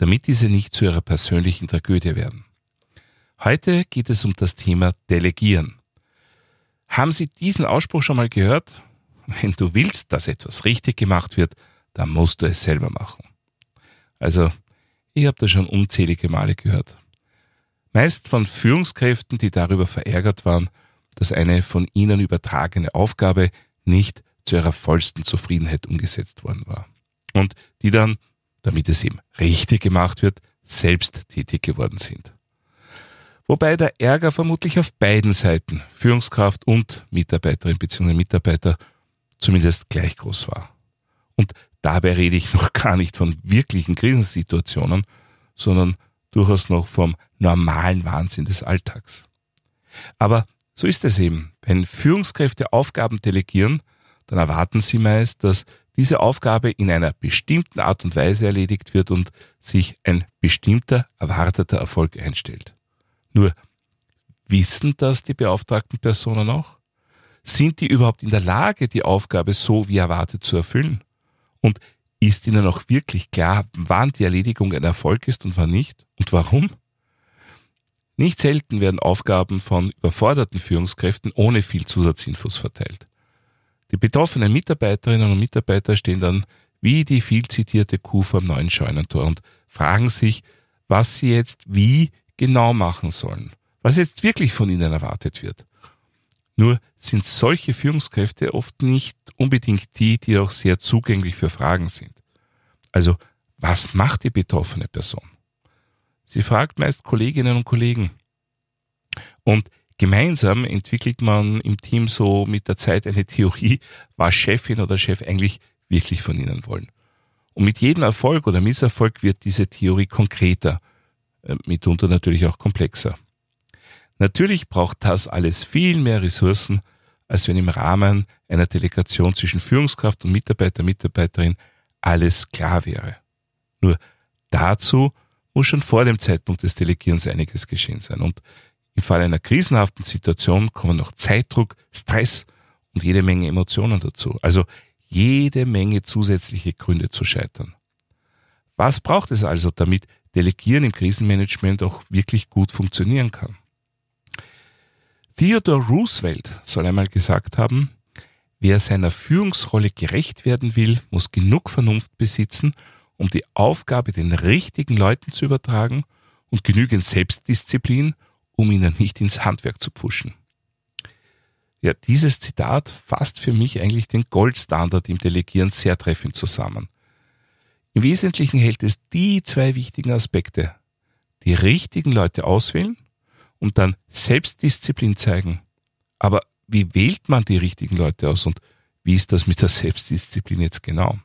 damit diese nicht zu ihrer persönlichen Tragödie werden. Heute geht es um das Thema Delegieren. Haben Sie diesen Ausspruch schon mal gehört? Wenn du willst, dass etwas richtig gemacht wird, dann musst du es selber machen. Also, ich habe das schon unzählige Male gehört. Meist von Führungskräften, die darüber verärgert waren, dass eine von ihnen übertragene Aufgabe nicht zu ihrer vollsten Zufriedenheit umgesetzt worden war. Und die dann, damit es eben richtig gemacht wird, selbst tätig geworden sind. Wobei der Ärger vermutlich auf beiden Seiten, Führungskraft und Mitarbeiterin bzw. Mitarbeiter, zumindest gleich groß war. Und dabei rede ich noch gar nicht von wirklichen Krisensituationen, sondern durchaus noch vom normalen Wahnsinn des Alltags. Aber so ist es eben. Wenn Führungskräfte Aufgaben delegieren, dann erwarten sie meist, dass diese Aufgabe in einer bestimmten Art und Weise erledigt wird und sich ein bestimmter erwarteter Erfolg einstellt. Nur wissen das die beauftragten Personen auch? Sind die überhaupt in der Lage, die Aufgabe so wie erwartet zu erfüllen? Und ist ihnen auch wirklich klar, wann die Erledigung ein Erfolg ist und wann nicht? Und warum? Nicht selten werden Aufgaben von überforderten Führungskräften ohne viel Zusatzinfos verteilt. Die betroffenen Mitarbeiterinnen und Mitarbeiter stehen dann wie die viel zitierte Kuh vor dem neuen Scheunentor und fragen sich, was sie jetzt wie genau machen sollen, was jetzt wirklich von ihnen erwartet wird. Nur sind solche Führungskräfte oft nicht unbedingt die, die auch sehr zugänglich für Fragen sind. Also, was macht die betroffene Person? Sie fragt meist Kolleginnen und Kollegen. Und gemeinsam entwickelt man im Team so mit der Zeit eine Theorie, was Chefin oder Chef eigentlich wirklich von ihnen wollen. Und mit jedem Erfolg oder Misserfolg wird diese Theorie konkreter, äh, mitunter natürlich auch komplexer. Natürlich braucht das alles viel mehr Ressourcen, als wenn im Rahmen einer Delegation zwischen Führungskraft und Mitarbeiter, Mitarbeiterin alles klar wäre. Nur dazu muss schon vor dem Zeitpunkt des Delegierens einiges geschehen sein. Und im Fall einer krisenhaften Situation kommen noch Zeitdruck, Stress und jede Menge Emotionen dazu. Also jede Menge zusätzliche Gründe zu scheitern. Was braucht es also, damit Delegieren im Krisenmanagement auch wirklich gut funktionieren kann? Theodore Roosevelt soll einmal gesagt haben, wer seiner Führungsrolle gerecht werden will, muss genug Vernunft besitzen, um die Aufgabe den richtigen Leuten zu übertragen und genügend Selbstdisziplin, um ihnen nicht ins Handwerk zu pfuschen. Ja, dieses Zitat fasst für mich eigentlich den Goldstandard im Delegieren sehr treffend zusammen. Im Wesentlichen hält es die zwei wichtigen Aspekte. Die richtigen Leute auswählen und dann Selbstdisziplin zeigen. Aber wie wählt man die richtigen Leute aus und wie ist das mit der Selbstdisziplin jetzt genau?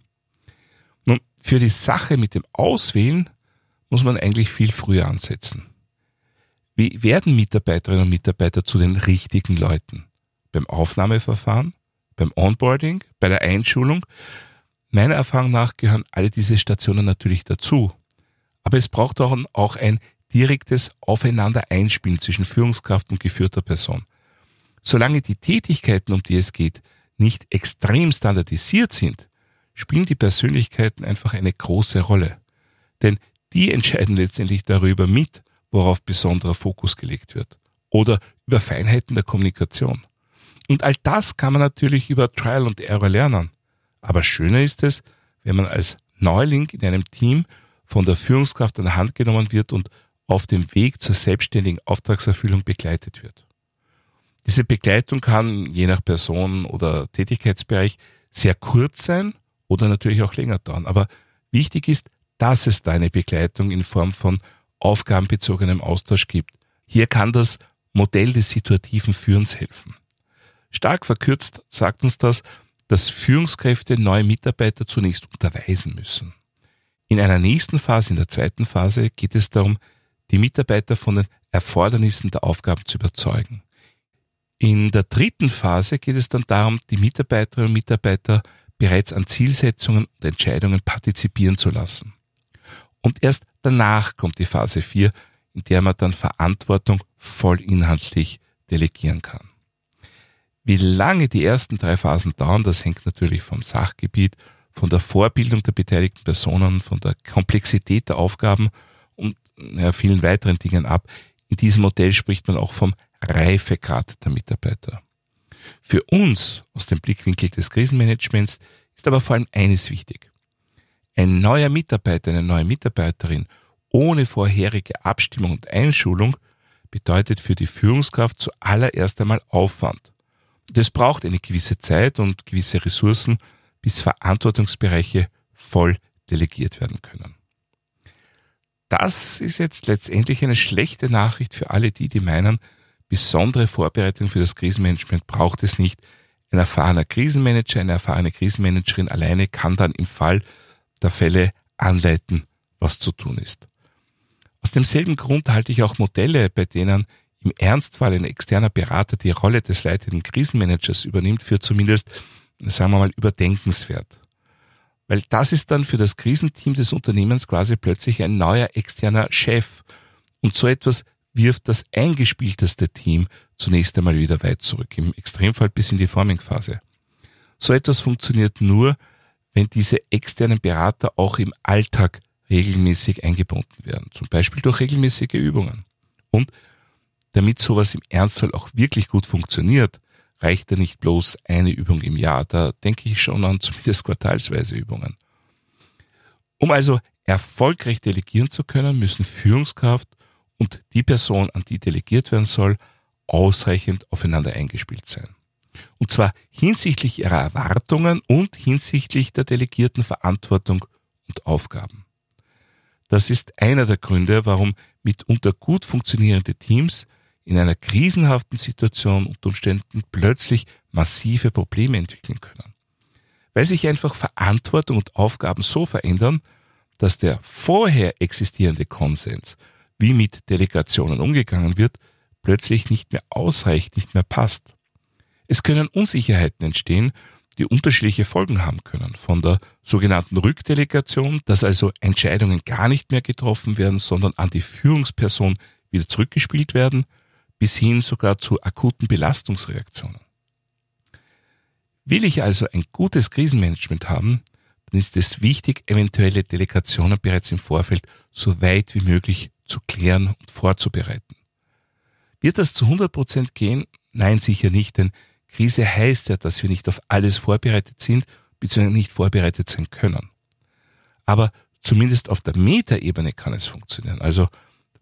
Nun, für die Sache mit dem Auswählen muss man eigentlich viel früher ansetzen. Wie werden Mitarbeiterinnen und Mitarbeiter zu den richtigen Leuten? Beim Aufnahmeverfahren, beim Onboarding, bei der Einschulung? Meiner Erfahrung nach gehören alle diese Stationen natürlich dazu. Aber es braucht auch ein direktes Aufeinander einspielen zwischen Führungskraft und geführter Person. Solange die Tätigkeiten, um die es geht, nicht extrem standardisiert sind, spielen die Persönlichkeiten einfach eine große Rolle. Denn die entscheiden letztendlich darüber mit, worauf besonderer Fokus gelegt wird. Oder über Feinheiten der Kommunikation. Und all das kann man natürlich über Trial und Error lernen. Aber schöner ist es, wenn man als Neuling in einem Team von der Führungskraft an der Hand genommen wird und auf dem Weg zur selbstständigen Auftragserfüllung begleitet wird. Diese Begleitung kann je nach Person oder Tätigkeitsbereich sehr kurz sein oder natürlich auch länger dauern. Aber wichtig ist, dass es da eine Begleitung in Form von aufgabenbezogenem Austausch gibt. Hier kann das Modell des situativen Führens helfen. Stark verkürzt sagt uns das, dass Führungskräfte neue Mitarbeiter zunächst unterweisen müssen. In einer nächsten Phase, in der zweiten Phase, geht es darum, die Mitarbeiter von den Erfordernissen der Aufgaben zu überzeugen. In der dritten Phase geht es dann darum, die Mitarbeiterinnen und Mitarbeiter bereits an Zielsetzungen und Entscheidungen partizipieren zu lassen. Und erst danach kommt die Phase 4, in der man dann Verantwortung voll inhaltlich delegieren kann. Wie lange die ersten drei Phasen dauern, das hängt natürlich vom Sachgebiet, von der Vorbildung der beteiligten Personen, von der Komplexität der Aufgaben und ja, vielen weiteren Dingen ab. In diesem Modell spricht man auch vom Reifegrad der Mitarbeiter. Für uns aus dem Blickwinkel des Krisenmanagements ist aber vor allem eines wichtig. Ein neuer Mitarbeiter, eine neue Mitarbeiterin ohne vorherige Abstimmung und Einschulung bedeutet für die Führungskraft zuallererst einmal Aufwand. Das braucht eine gewisse Zeit und gewisse Ressourcen, bis Verantwortungsbereiche voll delegiert werden können. Das ist jetzt letztendlich eine schlechte Nachricht für alle die, die meinen, besondere Vorbereitung für das Krisenmanagement braucht es nicht. Ein erfahrener Krisenmanager, eine erfahrene Krisenmanagerin alleine kann dann im Fall der Fälle anleiten, was zu tun ist. Aus demselben Grund halte ich auch Modelle, bei denen im Ernstfall ein externer Berater die Rolle des leitenden Krisenmanagers übernimmt, für zumindest, sagen wir mal, überdenkenswert. Weil das ist dann für das Krisenteam des Unternehmens quasi plötzlich ein neuer externer Chef. Und so etwas wirft das eingespielteste Team zunächst einmal wieder weit zurück, im Extremfall bis in die Formingphase. So etwas funktioniert nur, wenn diese externen Berater auch im Alltag regelmäßig eingebunden werden, zum Beispiel durch regelmäßige Übungen. Und damit sowas im Ernstfall auch wirklich gut funktioniert, reicht ja nicht bloß eine Übung im Jahr, da denke ich schon an zumindest quartalsweise Übungen. Um also erfolgreich delegieren zu können, müssen Führungskraft und die Person, an die delegiert werden soll, ausreichend aufeinander eingespielt sein. Und zwar hinsichtlich ihrer Erwartungen und hinsichtlich der delegierten Verantwortung und Aufgaben. Das ist einer der Gründe, warum mitunter gut funktionierende Teams in einer krisenhaften Situation unter Umständen plötzlich massive Probleme entwickeln können. Weil sich einfach Verantwortung und Aufgaben so verändern, dass der vorher existierende Konsens, wie mit Delegationen umgegangen wird, plötzlich nicht mehr ausreicht, nicht mehr passt. Es können Unsicherheiten entstehen, die unterschiedliche Folgen haben können. Von der sogenannten Rückdelegation, dass also Entscheidungen gar nicht mehr getroffen werden, sondern an die Führungsperson wieder zurückgespielt werden, bis hin sogar zu akuten Belastungsreaktionen. Will ich also ein gutes Krisenmanagement haben, dann ist es wichtig, eventuelle Delegationen bereits im Vorfeld so weit wie möglich zu klären und vorzubereiten. Wird das zu 100 Prozent gehen? Nein, sicher nicht, denn Krise heißt ja, dass wir nicht auf alles vorbereitet sind, bzw. nicht vorbereitet sein können. Aber zumindest auf der Metaebene kann es funktionieren. Also,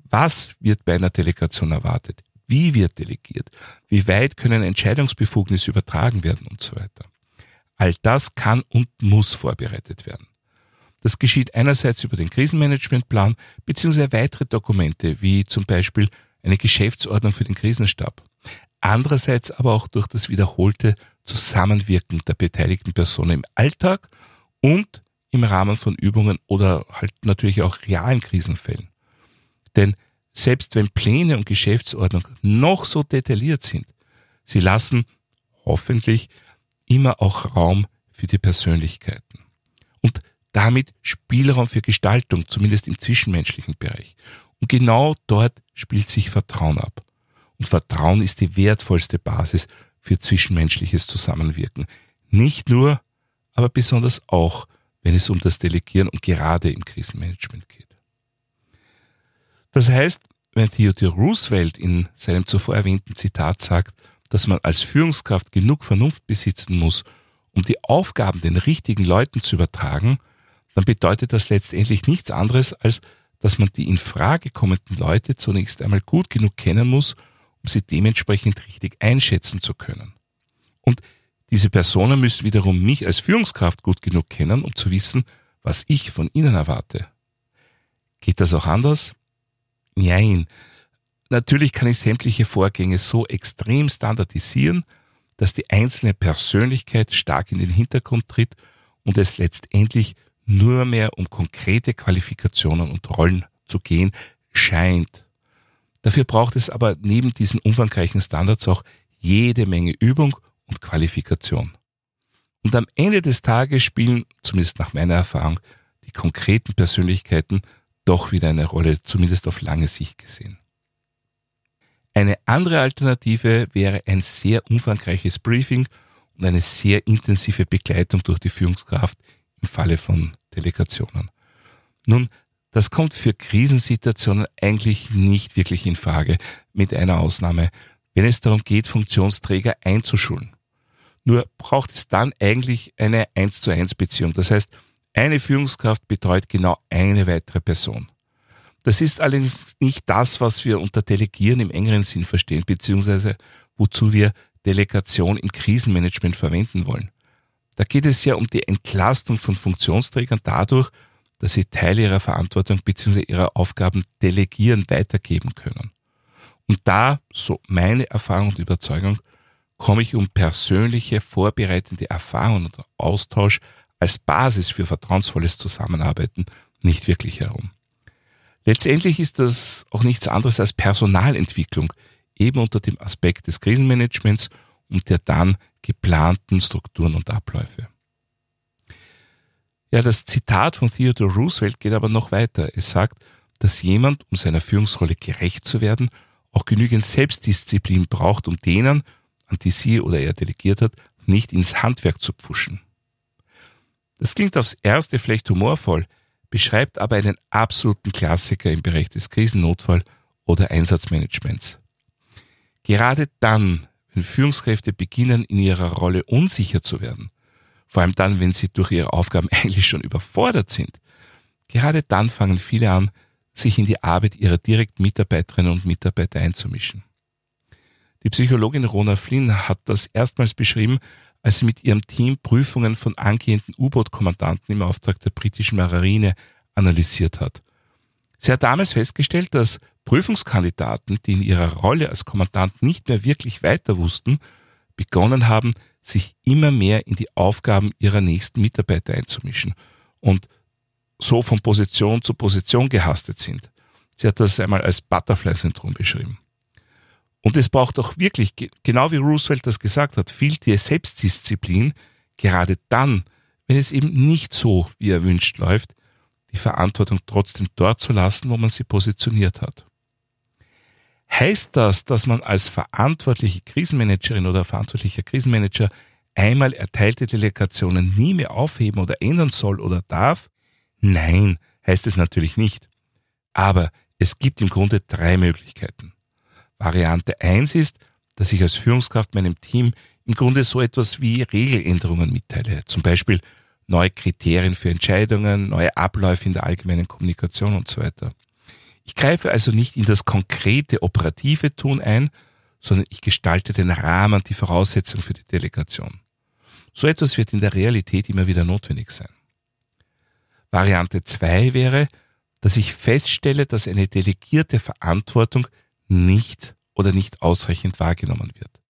was wird bei einer Delegation erwartet? Wie wird delegiert? Wie weit können Entscheidungsbefugnisse übertragen werden und so weiter? All das kann und muss vorbereitet werden. Das geschieht einerseits über den Krisenmanagementplan bzw. weitere Dokumente, wie zum Beispiel eine Geschäftsordnung für den Krisenstab. Andererseits aber auch durch das wiederholte Zusammenwirken der beteiligten Personen im Alltag und im Rahmen von Übungen oder halt natürlich auch realen Krisenfällen. Denn selbst wenn Pläne und Geschäftsordnung noch so detailliert sind, sie lassen hoffentlich immer auch Raum für die Persönlichkeiten und damit Spielraum für Gestaltung, zumindest im zwischenmenschlichen Bereich. Und genau dort spielt sich Vertrauen ab. Und Vertrauen ist die wertvollste Basis für zwischenmenschliches Zusammenwirken. Nicht nur, aber besonders auch, wenn es um das Delegieren und gerade im Krisenmanagement geht. Das heißt, wenn Theodore Roosevelt in seinem zuvor erwähnten Zitat sagt, dass man als Führungskraft genug Vernunft besitzen muss, um die Aufgaben den richtigen Leuten zu übertragen, dann bedeutet das letztendlich nichts anderes, als dass man die in Frage kommenden Leute zunächst einmal gut genug kennen muss, um sie dementsprechend richtig einschätzen zu können. Und diese Personen müssen wiederum mich als Führungskraft gut genug kennen, um zu wissen, was ich von ihnen erwarte. Geht das auch anders? Nein. Natürlich kann ich sämtliche Vorgänge so extrem standardisieren, dass die einzelne Persönlichkeit stark in den Hintergrund tritt und es letztendlich nur mehr um konkrete Qualifikationen und Rollen zu gehen scheint. Dafür braucht es aber neben diesen umfangreichen Standards auch jede Menge Übung und Qualifikation. Und am Ende des Tages spielen, zumindest nach meiner Erfahrung, die konkreten Persönlichkeiten doch wieder eine Rolle, zumindest auf lange Sicht gesehen. Eine andere Alternative wäre ein sehr umfangreiches Briefing und eine sehr intensive Begleitung durch die Führungskraft im Falle von Delegationen. Nun, das kommt für Krisensituationen eigentlich nicht wirklich in Frage, mit einer Ausnahme, wenn es darum geht, Funktionsträger einzuschulen. Nur braucht es dann eigentlich eine 1 zu 1 Beziehung. Das heißt, eine Führungskraft betreut genau eine weitere Person. Das ist allerdings nicht das, was wir unter Delegieren im engeren Sinn verstehen, beziehungsweise wozu wir Delegation im Krisenmanagement verwenden wollen. Da geht es ja um die Entlastung von Funktionsträgern dadurch, dass sie Teile ihrer Verantwortung bzw. ihrer Aufgaben delegieren, weitergeben können. Und da, so meine Erfahrung und Überzeugung, komme ich um persönliche vorbereitende Erfahrungen und Austausch als Basis für vertrauensvolles Zusammenarbeiten nicht wirklich herum. Letztendlich ist das auch nichts anderes als Personalentwicklung, eben unter dem Aspekt des Krisenmanagements und der dann geplanten Strukturen und Abläufe. Ja, das Zitat von Theodore Roosevelt geht aber noch weiter. Es sagt, dass jemand, um seiner Führungsrolle gerecht zu werden, auch genügend Selbstdisziplin braucht, um denen, an die sie oder er delegiert hat, nicht ins Handwerk zu pfuschen. Das klingt aufs erste vielleicht humorvoll, beschreibt aber einen absoluten Klassiker im Bereich des Krisennotfall- oder Einsatzmanagements. Gerade dann, wenn Führungskräfte beginnen, in ihrer Rolle unsicher zu werden, vor allem dann, wenn sie durch ihre Aufgaben eigentlich schon überfordert sind, gerade dann fangen viele an, sich in die Arbeit ihrer direkten Mitarbeiterinnen und Mitarbeiter einzumischen. Die Psychologin Rona Flynn hat das erstmals beschrieben, als sie mit ihrem Team Prüfungen von angehenden U-Boot-Kommandanten im Auftrag der britischen Marine analysiert hat. Sie hat damals festgestellt, dass Prüfungskandidaten, die in ihrer Rolle als Kommandant nicht mehr wirklich weiter wussten, begonnen haben, sich immer mehr in die Aufgaben ihrer nächsten Mitarbeiter einzumischen und so von Position zu Position gehastet sind. Sie hat das einmal als Butterfly-Syndrom beschrieben. Und es braucht auch wirklich, genau wie Roosevelt das gesagt hat, viel die Selbstdisziplin, gerade dann, wenn es eben nicht so, wie erwünscht läuft, die Verantwortung trotzdem dort zu lassen, wo man sie positioniert hat. Heißt das, dass man als verantwortliche Krisenmanagerin oder verantwortlicher Krisenmanager einmal erteilte Delegationen nie mehr aufheben oder ändern soll oder darf? Nein, heißt es natürlich nicht. Aber es gibt im Grunde drei Möglichkeiten. Variante eins ist, dass ich als Führungskraft meinem Team im Grunde so etwas wie Regeländerungen mitteile. Zum Beispiel neue Kriterien für Entscheidungen, neue Abläufe in der allgemeinen Kommunikation und so weiter. Ich greife also nicht in das konkrete operative Tun ein, sondern ich gestalte den Rahmen, die Voraussetzung für die Delegation. So etwas wird in der Realität immer wieder notwendig sein. Variante zwei wäre, dass ich feststelle, dass eine delegierte Verantwortung nicht oder nicht ausreichend wahrgenommen wird.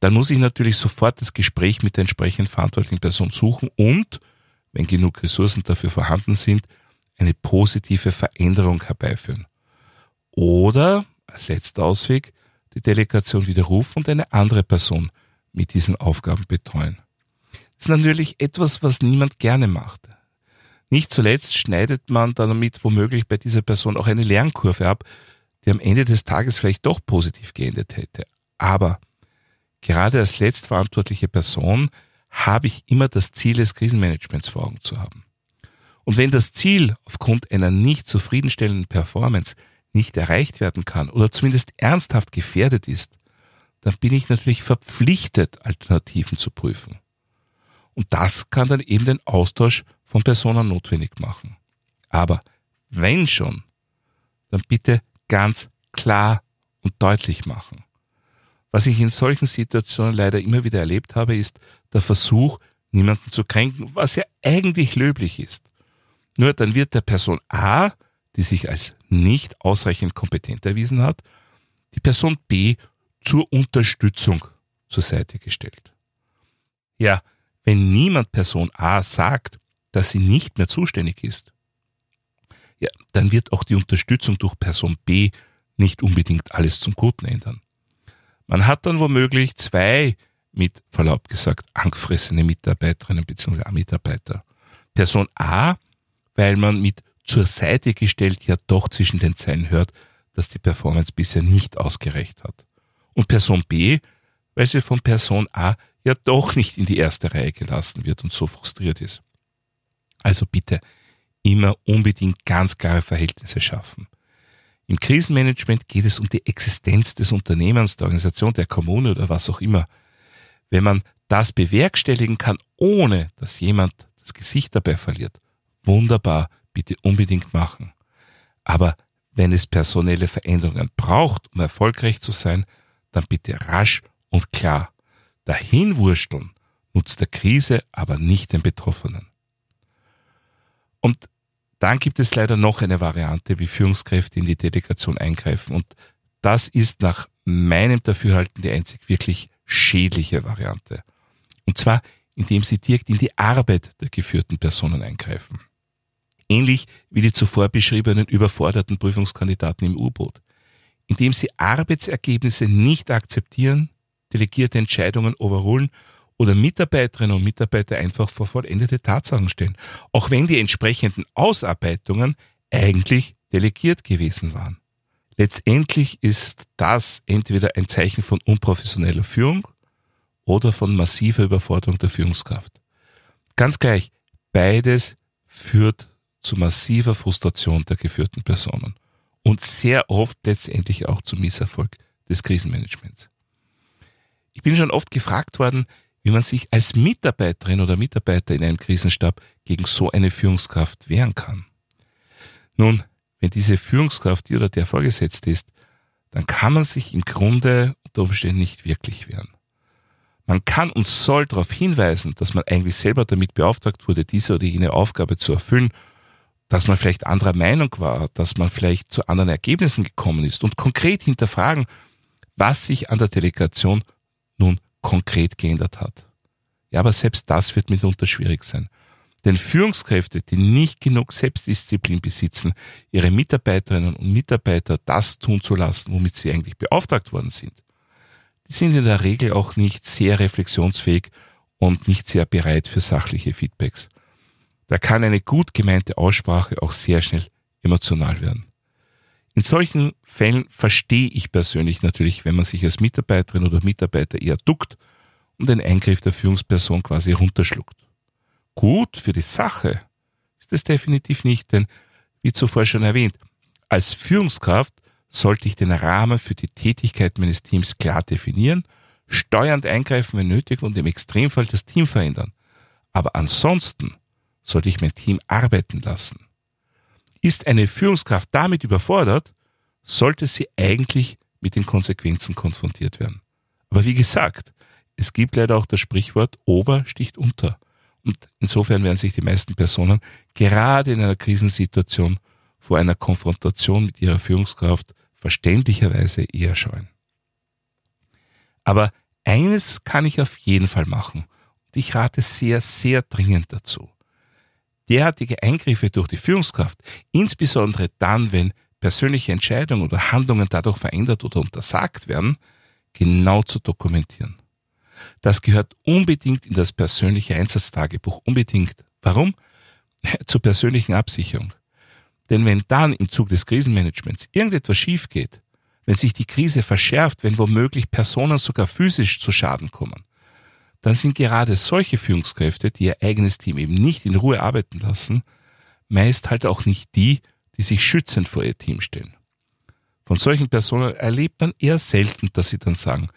Dann muss ich natürlich sofort das Gespräch mit der entsprechend verantwortlichen Person suchen und, wenn genug Ressourcen dafür vorhanden sind, eine positive Veränderung herbeiführen. Oder, als letzter Ausweg, die Delegation widerrufen und eine andere Person mit diesen Aufgaben betreuen. Das ist natürlich etwas, was niemand gerne macht. Nicht zuletzt schneidet man damit womöglich bei dieser Person auch eine Lernkurve ab, die am Ende des Tages vielleicht doch positiv geendet hätte. Aber gerade als letztverantwortliche Person habe ich immer das Ziel des Krisenmanagements vor Augen zu haben. Und wenn das Ziel aufgrund einer nicht zufriedenstellenden Performance nicht erreicht werden kann oder zumindest ernsthaft gefährdet ist, dann bin ich natürlich verpflichtet, Alternativen zu prüfen. Und das kann dann eben den Austausch von Personen notwendig machen. Aber wenn schon, dann bitte ganz klar und deutlich machen. Was ich in solchen Situationen leider immer wieder erlebt habe, ist der Versuch, niemanden zu kränken, was ja eigentlich löblich ist. Nur dann wird der Person A, die sich als nicht ausreichend kompetent erwiesen hat, die Person B zur Unterstützung zur Seite gestellt. Ja, wenn niemand Person A sagt, dass sie nicht mehr zuständig ist, ja, dann wird auch die Unterstützung durch Person B nicht unbedingt alles zum Guten ändern. Man hat dann womöglich zwei mit Verlaub gesagt angefressene Mitarbeiterinnen bzw. Mitarbeiter. Person A, weil man mit zur Seite gestellt ja doch zwischen den Zeilen hört, dass die Performance bisher nicht ausgereicht hat. Und Person B, weil sie von Person A ja doch nicht in die erste Reihe gelassen wird und so frustriert ist. Also bitte immer unbedingt ganz klare Verhältnisse schaffen. Im Krisenmanagement geht es um die Existenz des Unternehmens, der Organisation, der Kommune oder was auch immer. Wenn man das bewerkstelligen kann, ohne dass jemand das Gesicht dabei verliert, wunderbar, bitte unbedingt machen. Aber wenn es personelle Veränderungen braucht, um erfolgreich zu sein, dann bitte rasch und klar. Dahinwursteln nutzt der Krise aber nicht den Betroffenen. Und dann gibt es leider noch eine Variante, wie Führungskräfte in die Delegation eingreifen. Und das ist nach meinem Dafürhalten die einzig wirklich schädliche Variante. Und zwar, indem sie direkt in die Arbeit der geführten Personen eingreifen. Ähnlich wie die zuvor beschriebenen überforderten Prüfungskandidaten im U-Boot. Indem sie Arbeitsergebnisse nicht akzeptieren, delegierte Entscheidungen overrulen oder Mitarbeiterinnen und Mitarbeiter einfach vor vollendete Tatsachen stellen, auch wenn die entsprechenden Ausarbeitungen eigentlich delegiert gewesen waren. Letztendlich ist das entweder ein Zeichen von unprofessioneller Führung oder von massiver Überforderung der Führungskraft. Ganz gleich, beides führt zu massiver Frustration der geführten Personen und sehr oft letztendlich auch zum Misserfolg des Krisenmanagements. Ich bin schon oft gefragt worden, wie man sich als Mitarbeiterin oder Mitarbeiter in einem Krisenstab gegen so eine Führungskraft wehren kann. Nun, wenn diese Führungskraft die oder der Vorgesetzte ist, dann kann man sich im Grunde unter Umständen nicht wirklich wehren. Man kann und soll darauf hinweisen, dass man eigentlich selber damit beauftragt wurde, diese oder jene Aufgabe zu erfüllen, dass man vielleicht anderer Meinung war, dass man vielleicht zu anderen Ergebnissen gekommen ist und konkret hinterfragen, was sich an der Delegation nun konkret geändert hat. Ja, aber selbst das wird mitunter schwierig sein. Denn Führungskräfte, die nicht genug Selbstdisziplin besitzen, ihre Mitarbeiterinnen und Mitarbeiter das tun zu lassen, womit sie eigentlich beauftragt worden sind, die sind in der Regel auch nicht sehr reflexionsfähig und nicht sehr bereit für sachliche Feedbacks. Da kann eine gut gemeinte Aussprache auch sehr schnell emotional werden. In solchen Fällen verstehe ich persönlich natürlich, wenn man sich als Mitarbeiterin oder Mitarbeiter eher duckt und den Eingriff der Führungsperson quasi runterschluckt. Gut für die Sache ist es definitiv nicht, denn wie zuvor schon erwähnt, als Führungskraft sollte ich den Rahmen für die Tätigkeit meines Teams klar definieren, steuernd eingreifen, wenn nötig und im Extremfall das Team verändern. Aber ansonsten sollte ich mein Team arbeiten lassen. Ist eine Führungskraft damit überfordert, sollte sie eigentlich mit den Konsequenzen konfrontiert werden. Aber wie gesagt, es gibt leider auch das Sprichwort Ober sticht unter. Und insofern werden sich die meisten Personen gerade in einer Krisensituation vor einer Konfrontation mit ihrer Führungskraft verständlicherweise eher scheuen. Aber eines kann ich auf jeden Fall machen. Und ich rate sehr, sehr dringend dazu derartige Eingriffe durch die Führungskraft, insbesondere dann, wenn persönliche Entscheidungen oder Handlungen dadurch verändert oder untersagt werden, genau zu dokumentieren. Das gehört unbedingt in das persönliche Einsatztagebuch, unbedingt. Warum? Zur persönlichen Absicherung. Denn wenn dann im Zug des Krisenmanagements irgendetwas schief geht, wenn sich die Krise verschärft, wenn womöglich Personen sogar physisch zu Schaden kommen, dann sind gerade solche Führungskräfte, die ihr eigenes Team eben nicht in Ruhe arbeiten lassen, meist halt auch nicht die, die sich schützend vor ihr Team stellen. Von solchen Personen erlebt man eher selten, dass sie dann sagen,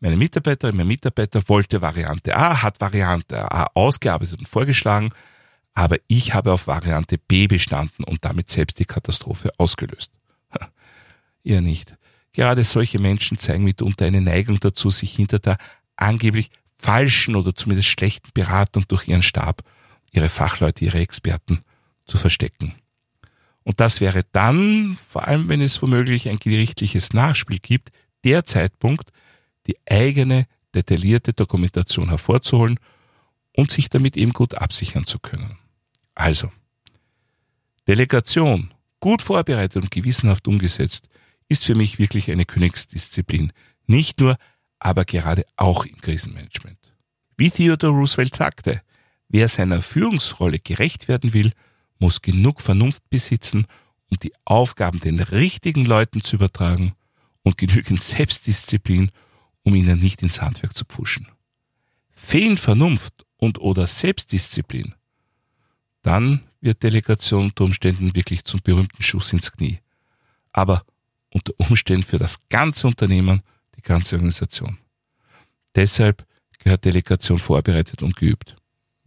meine Mitarbeiterin, mein Mitarbeiter wollte Variante A, hat Variante A ausgearbeitet und vorgeschlagen, aber ich habe auf Variante B bestanden und damit selbst die Katastrophe ausgelöst. Eher nicht. Gerade solche Menschen zeigen mitunter eine Neigung dazu, sich hinter der angeblich falschen oder zumindest schlechten Beratung durch ihren Stab, ihre Fachleute, ihre Experten zu verstecken. Und das wäre dann, vor allem wenn es womöglich ein gerichtliches Nachspiel gibt, der Zeitpunkt, die eigene detaillierte Dokumentation hervorzuholen und sich damit eben gut absichern zu können. Also, Delegation, gut vorbereitet und gewissenhaft umgesetzt, ist für mich wirklich eine Königsdisziplin. Nicht nur, aber gerade auch im Krisenmanagement. Wie Theodore Roosevelt sagte, wer seiner Führungsrolle gerecht werden will, muss genug Vernunft besitzen, um die Aufgaben den richtigen Leuten zu übertragen und genügend Selbstdisziplin, um ihnen nicht ins Handwerk zu pfuschen. Fehlen Vernunft und oder Selbstdisziplin, dann wird Delegation unter Umständen wirklich zum berühmten Schuss ins Knie. Aber unter Umständen für das ganze Unternehmen, ganze Organisation. Deshalb gehört Delegation vorbereitet und geübt.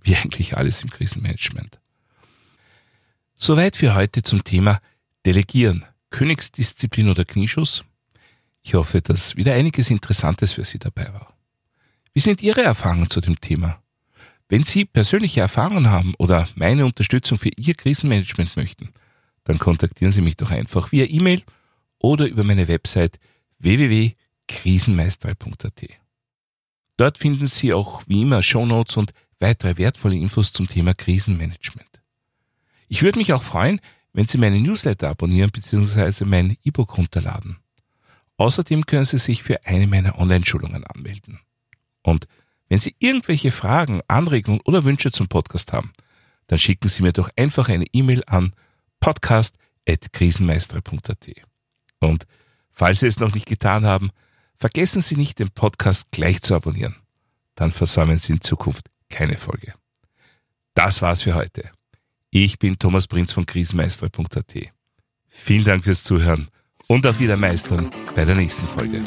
Wie eigentlich alles im Krisenmanagement. Soweit für heute zum Thema Delegieren. Königsdisziplin oder Knieschuss? Ich hoffe, dass wieder einiges Interessantes für Sie dabei war. Wie sind Ihre Erfahrungen zu dem Thema? Wenn Sie persönliche Erfahrungen haben oder meine Unterstützung für Ihr Krisenmanagement möchten, dann kontaktieren Sie mich doch einfach via E-Mail oder über meine Website www.krisenmeister.at. Dort finden Sie auch wie immer Shownotes und weitere wertvolle Infos zum Thema Krisenmanagement. Ich würde mich auch freuen, wenn Sie meine Newsletter abonnieren bzw. mein E-Book runterladen. Außerdem können Sie sich für eine meiner Online-Schulungen anmelden. Und wenn Sie irgendwelche Fragen, Anregungen oder Wünsche zum Podcast haben, dann schicken Sie mir doch einfach eine E-Mail an podcast.krisenmeister.at. Und falls Sie es noch nicht getan haben, vergessen Sie nicht, den Podcast gleich zu abonnieren. Dann versäumen Sie in Zukunft keine Folge. Das war's für heute. Ich bin Thomas Prinz von krisenmeister.at. Vielen Dank fürs Zuhören und auf Wiedermeistern bei der nächsten Folge.